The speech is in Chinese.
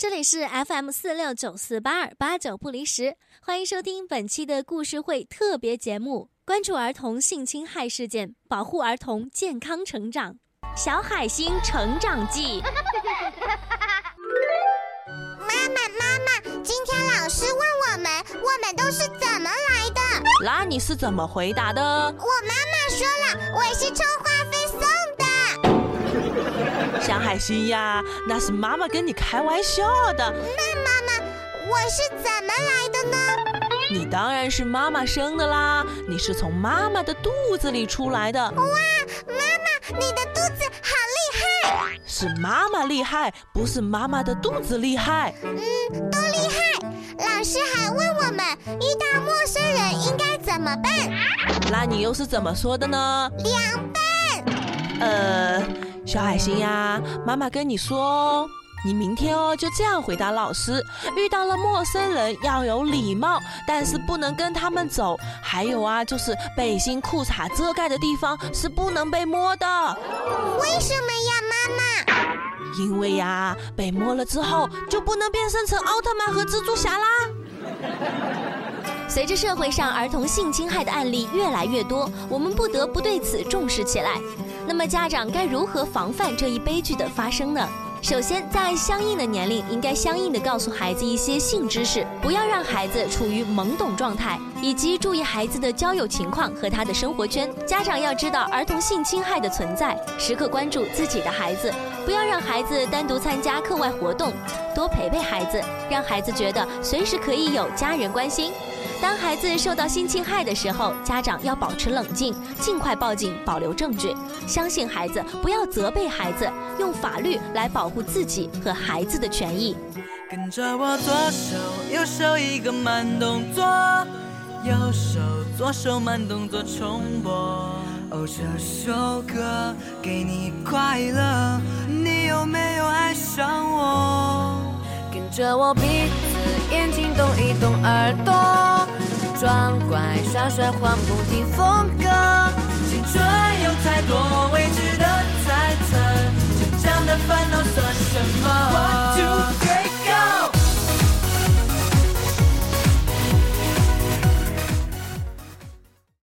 这里是 FM 四六九四八二八九不离十，欢迎收听本期的故事会特别节目，关注儿童性侵害事件，保护儿童健康成长。小海星成长记。妈妈，妈妈，今天老师问我们，我们都是怎么来的？那你是怎么回答的？我妈妈说了，我是充海星呀，那是妈妈跟你开玩笑的。那妈妈，我是怎么来的呢？你当然是妈妈生的啦，你是从妈妈的肚子里出来的。哇，妈妈，你的肚子好厉害！是妈妈厉害，不是妈妈的肚子厉害。嗯，都厉害。老师还问我们，遇到陌生人应该怎么办？那你又是怎么说的呢？凉拌。呃，小海星呀，妈妈跟你说哦。你明天哦，就这样回答老师：遇到了陌生人要有礼貌，但是不能跟他们走。还有啊，就是背心、裤衩遮盖的地方是不能被摸的。为什么呀，妈妈？因为呀，被摸了之后就不能变身成奥特曼和蜘蛛侠啦。随着社会上儿童性侵害的案例越来越多，我们不得不对此重视起来。那么，家长该如何防范这一悲剧的发生呢？首先，在相应的年龄，应该相应的告诉孩子一些性知识，不要让孩子处于懵懂状态，以及注意孩子的交友情况和他的生活圈。家长要知道儿童性侵害的存在，时刻关注自己的孩子，不要让孩子单独参加课外活动，多陪陪孩子，让孩子觉得随时可以有家人关心。当孩子受到性侵害的时候，家长要保持冷静，尽快报警，保留证据。相信孩子，不要责备孩子，用法律来保护自己和孩子的权益。跟着我左手右手一个慢动作，右手左手慢动作重播。哦，这首歌给你快乐，你有没有爱上我？跟着我鼻子眼睛动一动耳朵。装乖耍帅换不停风。